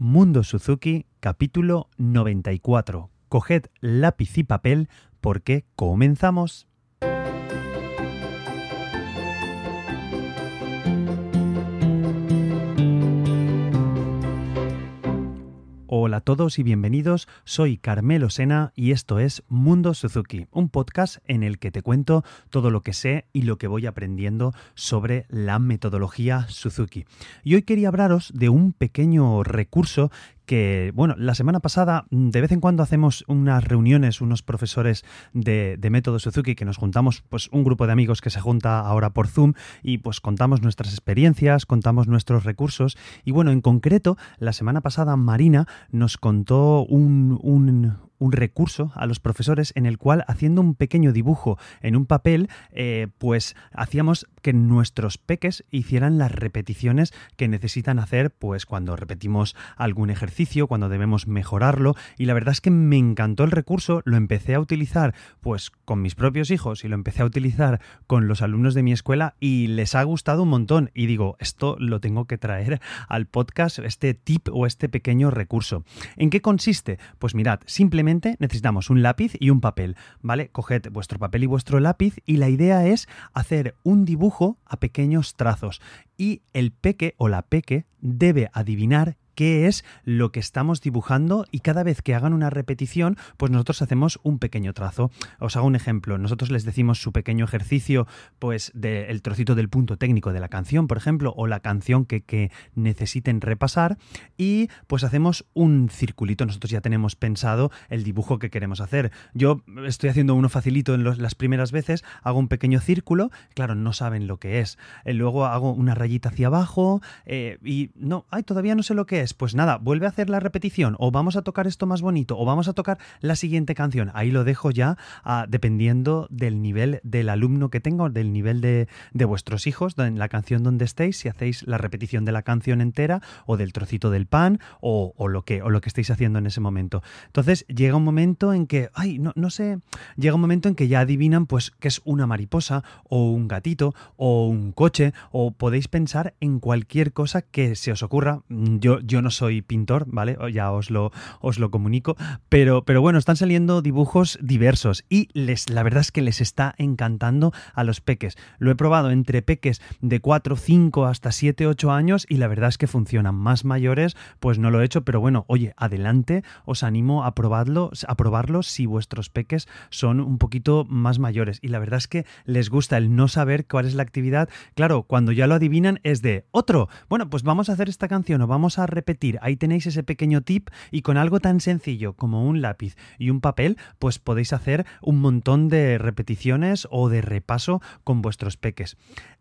Mundo Suzuki, capítulo 94. Coged lápiz y papel porque comenzamos. Hola a todos y bienvenidos, soy Carmelo Sena y esto es Mundo Suzuki, un podcast en el que te cuento todo lo que sé y lo que voy aprendiendo sobre la metodología Suzuki. Y hoy quería hablaros de un pequeño recurso que, bueno, la semana pasada mm, de vez en cuando hacemos unas reuniones, unos profesores de, método Suzuki, que nos juntamos, pues un grupo de amigos que se junta ahora por Zoom y pues contamos nuestras experiencias, contamos nuestros recursos. Y bueno, en concreto, la semana pasada Marina nos contó un, un, un recurso a los profesores en el cual haciendo un pequeño dibujo en un papel, eh, pues hacíamos que nuestros peques hicieran las repeticiones que necesitan hacer pues cuando repetimos algún ejercicio, cuando debemos mejorarlo y la verdad es que me encantó el recurso, lo empecé a utilizar pues con mis propios hijos y lo empecé a utilizar con los alumnos de mi escuela y les ha gustado un montón y digo, esto lo tengo que traer al podcast, este tip o este pequeño recurso. ¿En qué consiste? Pues mirad, simplemente necesitamos un lápiz y un papel, ¿vale? Coged vuestro papel y vuestro lápiz y la idea es hacer un dibujo a pequeños trazos y el peque o la peque debe adivinar qué es lo que estamos dibujando y cada vez que hagan una repetición, pues nosotros hacemos un pequeño trazo. Os hago un ejemplo. Nosotros les decimos su pequeño ejercicio, pues del trocito del punto técnico de la canción, por ejemplo, o la canción que, que necesiten repasar y pues hacemos un circulito. Nosotros ya tenemos pensado el dibujo que queremos hacer. Yo estoy haciendo uno facilito en las primeras veces, hago un pequeño círculo, claro, no saben lo que es. Eh, luego hago una rayita hacia abajo eh, y no, ay, todavía no sé lo que es pues nada, vuelve a hacer la repetición o vamos a tocar esto más bonito o vamos a tocar la siguiente canción. Ahí lo dejo ya ah, dependiendo del nivel del alumno que tenga, del nivel de, vuestros hijos, en la canción donde estéis, si hacéis la repetición de la canción entera o del trocito del pan o, lo, que, o lo que estéis haciendo en ese momento. Entonces llega un momento en que, ay, no, no sé, llega un momento en que ya adivinan pues que es una mariposa o un gatito o un coche o podéis pensar en cualquier cosa que se os ocurra. Yo, yo no soy pintor, ¿vale? Ya os lo, os lo comunico. Pero, pero bueno, están saliendo dibujos diversos y les, la verdad es que les está encantando a los peques. Lo he probado entre peques de 4, 5 hasta 7, 8 años y la verdad es que funcionan. Más mayores, pues no lo he hecho, pero bueno, oye, adelante, os animo a probarlo, a probarlo si vuestros peques son un poquito más mayores. Y la verdad es que les gusta el no saber cuál es la actividad. Claro, cuando ya lo adivinan es de otro. Bueno, pues vamos a hacer esta canción o vamos a repetir Ahí tenéis ese pequeño tip y con algo tan sencillo como un lápiz y un papel, pues podéis hacer un montón de repeticiones o de repaso con vuestros peques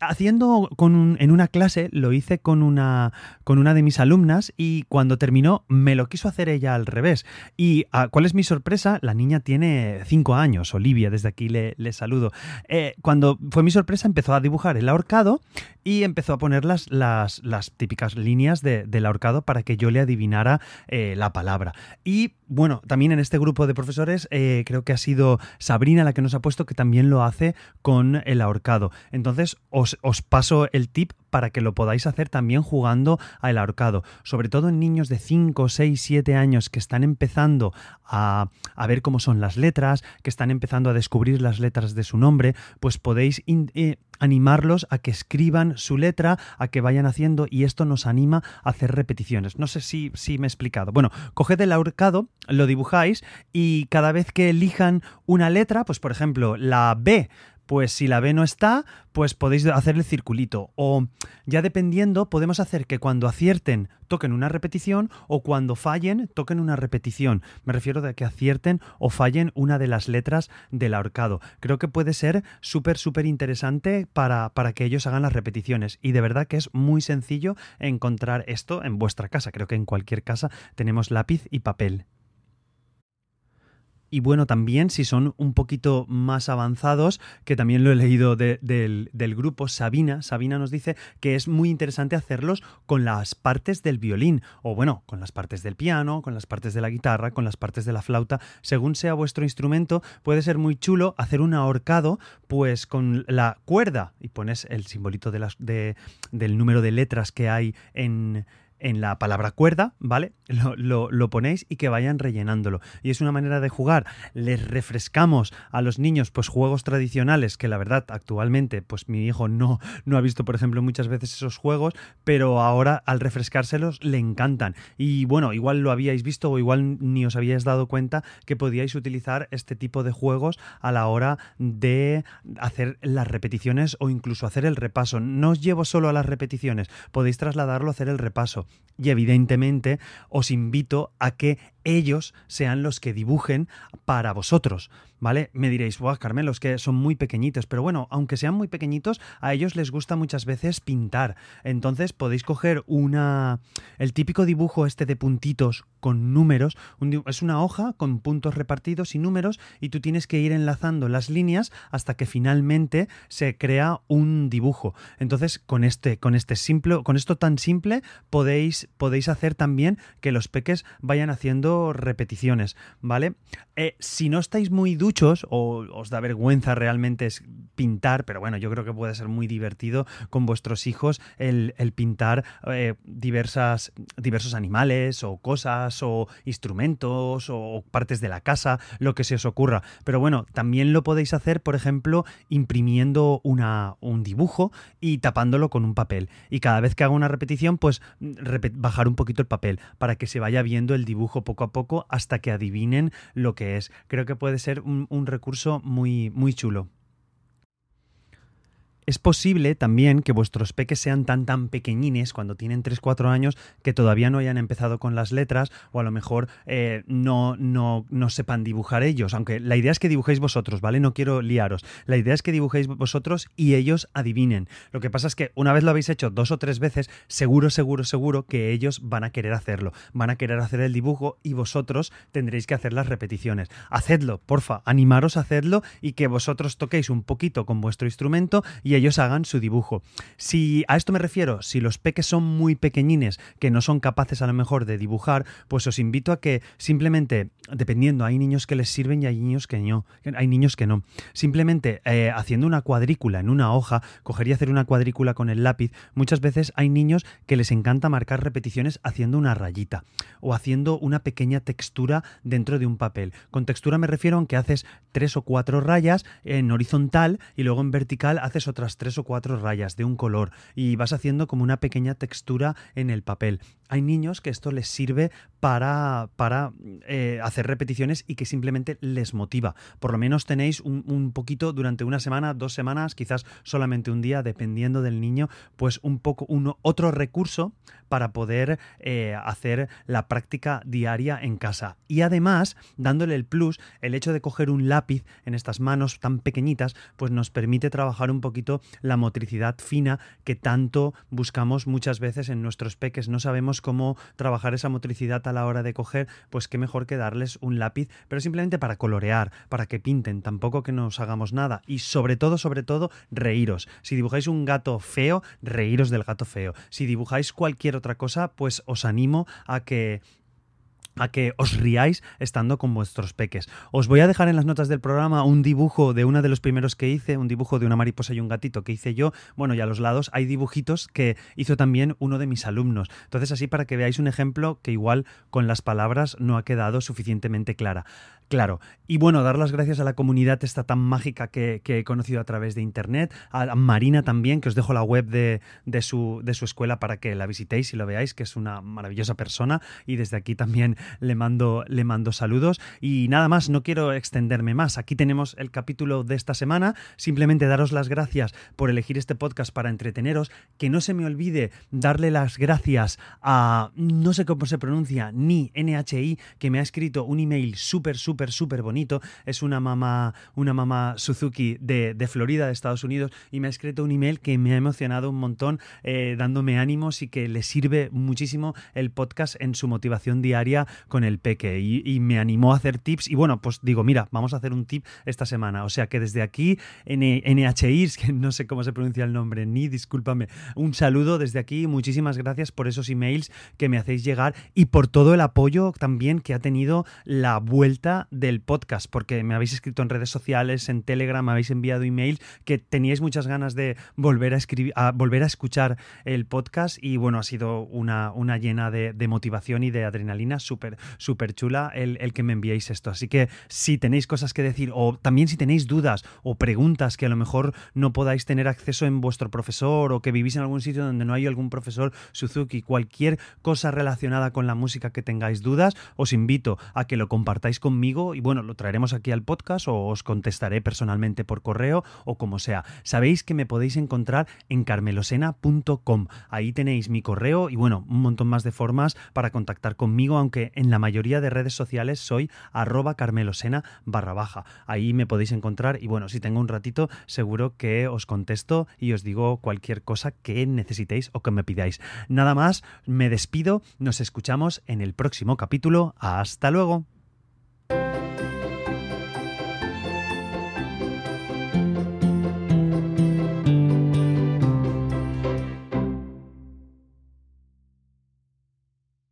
haciendo con en una clase, lo hice con una, con una de mis alumnas y cuando terminó me lo quiso hacer ella al revés. ¿Y ah, cuál es mi sorpresa? La niña tiene cinco años, Olivia, desde aquí le, saludo. Eh, cuando fue mi sorpresa empezó a dibujar el ahorcado y empezó a poner las, las, típicas líneas del ahorcado para que yo le adivinara eh, la palabra. Y bueno, también en este grupo de profesores eh, creo que ha sido Sabrina la que nos ha puesto que también lo hace con el ahorcado. Entonces os, os paso el tip para que lo podáis hacer también jugando al ahorcado, sobre todo en niños de 5, 6, 7 años que están empezando a, a, ver cómo son las letras, que están empezando a descubrir las letras de su nombre, pues podéis eh, animarlos a que escriban su letra, a que vayan haciendo y esto nos anima a hacer repeticiones. No sé si, si me he explicado. Bueno, coged el ahorcado, lo dibujáis y cada vez que elijan una letra, pues por ejemplo la B, pues si la B no está, pues podéis hacer el circulito. O ya dependiendo, podemos hacer que cuando acierten toquen una repetición o cuando fallen toquen una repetición. Me refiero de que acierten o fallen una de las letras del ahorcado. Creo que puede ser súper, súper interesante para, para que ellos hagan las repeticiones. Y de verdad que es muy sencillo encontrar esto en vuestra casa. Creo que en cualquier casa tenemos lápiz y papel. Y bueno, también si son un poquito más avanzados, que también lo he leído del, grupo, Sabina, Sabina nos dice que es muy interesante hacerlos con las partes del violín, o bueno, con las partes del piano, con las partes de la guitarra, con las partes de la flauta, según sea vuestro instrumento, puede ser muy chulo hacer un ahorcado, pues con la cuerda, y pones el simbolito de las, de, del número de letras que hay en en la palabra cuerda, ¿vale? Lo, lo, ponéis y que vayan rellenándolo. Y es una manera de jugar. Les refrescamos a los niños, pues juegos tradicionales, que la verdad actualmente, pues mi hijo no, no ha visto, por ejemplo, muchas veces esos juegos, pero ahora al refrescárselos le encantan. Y bueno, igual lo habíais visto o igual ni os habíais dado cuenta que podíais utilizar este tipo de juegos a la hora de hacer las repeticiones o incluso hacer el repaso. No os llevo solo a las repeticiones, podéis trasladarlo a hacer el repaso. Y evidentemente os invito a que ellos sean los que dibujen para vosotros. ¿vale? Me diréis, Buah, Carmelo, es que son muy pequeñitos, pero bueno, aunque sean muy pequeñitos, a ellos les gusta muchas veces pintar. Entonces podéis coger una. el típico dibujo este de puntitos con números. es una hoja con puntos repartidos y números, y tú tienes que ir enlazando las líneas hasta que finalmente se crea un dibujo. Entonces, con este, con este simple, con esto tan simple, podéis, podéis hacer también que los peques vayan haciendo repeticiones, ¿vale? Eh, si no estáis muy duros, o os da vergüenza realmente pintar, pero bueno, yo creo que puede ser muy divertido con vuestros hijos el, pintar eh, diversas, diversos animales o cosas o instrumentos o partes de la casa, lo que se os ocurra. Pero bueno, también lo podéis hacer, por ejemplo, imprimiendo una, un dibujo y tapándolo con un papel. Y cada vez que haga una repetición, pues bajar un poquito el papel para que se vaya viendo el dibujo poco a poco hasta que adivinen lo que es. Creo que puede ser un un, recurso muy, muy chulo. Es posible también que vuestros peques sean tan tan pequeñines cuando tienen 3-4 años que todavía no hayan empezado con las letras o a lo mejor eh, no, no, no, sepan dibujar ellos, aunque la idea es que dibujéis vosotros, ¿vale? No quiero liaros. La idea es que dibujéis vosotros y ellos adivinen. Lo que pasa es que una vez lo habéis hecho dos o tres veces, seguro, seguro, seguro que ellos van a querer hacerlo. Van a querer hacer el dibujo y vosotros tendréis que hacer las repeticiones. Hacedlo, porfa, animaros a hacerlo y que vosotros toquéis un poquito con vuestro instrumento y ellos hagan su dibujo. Si a esto me refiero, si los peques son muy pequeñines, que no son capaces a lo mejor de dibujar, pues os invito a que simplemente, dependiendo, hay niños que les sirven y hay niños que no, hay niños que no. Simplemente eh, haciendo una cuadrícula en una hoja, cogería hacer una cuadrícula con el lápiz, muchas veces hay niños que les encanta marcar repeticiones haciendo una rayita o haciendo una pequeña textura dentro de un papel. Con textura me refiero a que haces tres o cuatro rayas en horizontal y luego en vertical haces otras tres o cuatro rayas de un color y vas haciendo como una pequeña textura en el papel. Hay niños que esto les sirve para, para eh, hacer repeticiones y que simplemente les motiva. Por lo menos tenéis un, poquito durante una semana, dos semanas, quizás solamente un día, dependiendo del niño, pues un poco, uno, otro recurso para poder eh, hacer la práctica diaria en casa. Y además, dándole el plus, el hecho de coger un lápiz en estas manos tan pequeñitas, pues nos permite trabajar un poquito la motricidad fina que tanto buscamos muchas veces en nuestros peques. No sabemos cómo trabajar esa motricidad a la hora de coger, pues qué mejor que darles un lápiz, pero simplemente para colorear, para que pinten, tampoco que nos hagamos nada. Y sobre todo, sobre todo, reíros. Si dibujáis un gato feo, reíros del gato feo. Si dibujáis cualquier otra cosa, pues os animo a que a que os riáis estando con vuestros peques. Os voy a dejar en las notas del programa un dibujo de uno de los primeros que hice, un dibujo de una mariposa y un gatito que hice yo. Bueno, y a los lados hay dibujitos que hizo también uno de mis alumnos. Entonces así para que veáis un ejemplo que igual con las palabras no ha quedado suficientemente clara. Claro, y bueno, dar las gracias a la comunidad esta tan mágica que, he conocido a través de internet, a Marina también, que os dejo la web de, su, de su escuela para que la visitéis y lo veáis, que es una maravillosa persona, y desde aquí también le mando, le mando saludos. Y nada más, no quiero extenderme más. Aquí tenemos el capítulo de esta semana. Simplemente daros las gracias por elegir este podcast para entreteneros. Que no se me olvide darle las gracias a, no sé cómo se pronuncia, ni NHI, que me ha escrito un email súper, súper, súper bonito. Es una mamá, una mamá Suzuki de, Florida, de Estados Unidos, y me ha escrito un email que me ha emocionado un montón, eh, dándome ánimos y que le sirve muchísimo el podcast en su motivación diaria con el peque y, me animó a hacer tips y bueno, pues digo, mira, vamos a hacer un tip esta semana. O sea que desde aquí, NHIRS, que no sé cómo se pronuncia el nombre, ni discúlpame, un saludo desde aquí, muchísimas gracias por esos emails que me hacéis llegar y por todo el apoyo también que ha tenido la vuelta del podcast, porque me habéis escrito en redes sociales, en Telegram, me habéis enviado emails que teníais muchas ganas de volver a escribir, a volver a escuchar el podcast y bueno, ha sido una, una llena de, motivación y de adrenalina súper, súper chula el, el que me enviéis esto. Así que si tenéis cosas que decir o también si tenéis dudas o preguntas que a lo mejor no podáis tener acceso en vuestro profesor o que vivís en algún sitio donde no hay algún profesor Suzuki, cualquier cosa relacionada con la música que tengáis dudas, os invito a que lo compartáis conmigo y bueno, lo traeremos aquí al podcast o os contestaré personalmente por correo o como sea. Sabéis que me podéis encontrar en carmelosena.com. Ahí tenéis mi correo y bueno, un montón más de formas para contactar conmigo, aunque en la mayoría de redes sociales soy arroba carmelosena barra baja. Ahí me podéis encontrar y bueno, si tengo un ratito seguro que os contesto y os digo cualquier cosa que necesitéis o que me pidáis. Nada más, me despido, nos escuchamos en el próximo capítulo. Hasta luego.